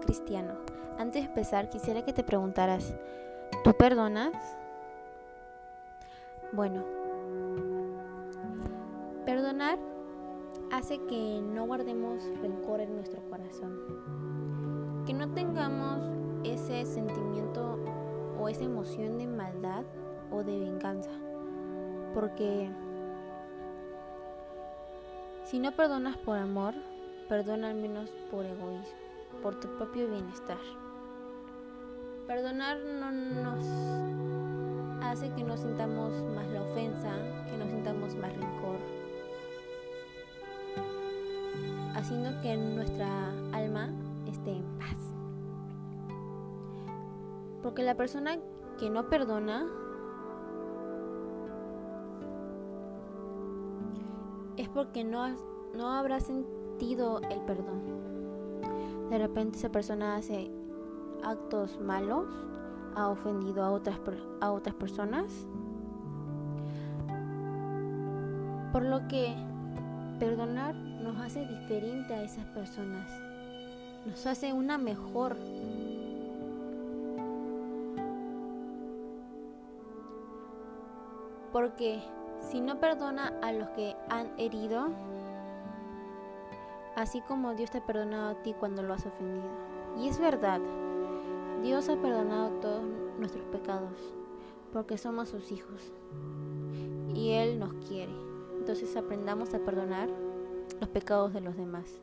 cristiano. Antes de empezar, quisiera que te preguntaras, ¿tú perdonas? Bueno, perdonar hace que no guardemos rencor en nuestro corazón, que no tengamos ese sentimiento o esa emoción de maldad o de venganza, porque si no perdonas por amor, perdona al menos por egoísmo, por tu propio bienestar. Perdonar no nos hace que nos sintamos más la ofensa, que nos sintamos más rencor, haciendo que nuestra alma esté en paz. Porque la persona que no perdona es porque no, no habrá sentido el perdón. De repente esa persona hace actos malos, ha ofendido a otras, a otras personas. Por lo que perdonar nos hace diferente a esas personas. Nos hace una mejor. Porque si no perdona a los que han herido, así como Dios te ha perdonado a ti cuando lo has ofendido. Y es verdad, Dios ha perdonado todos nuestros pecados, porque somos sus hijos. Y Él nos quiere. Entonces aprendamos a perdonar los pecados de los demás.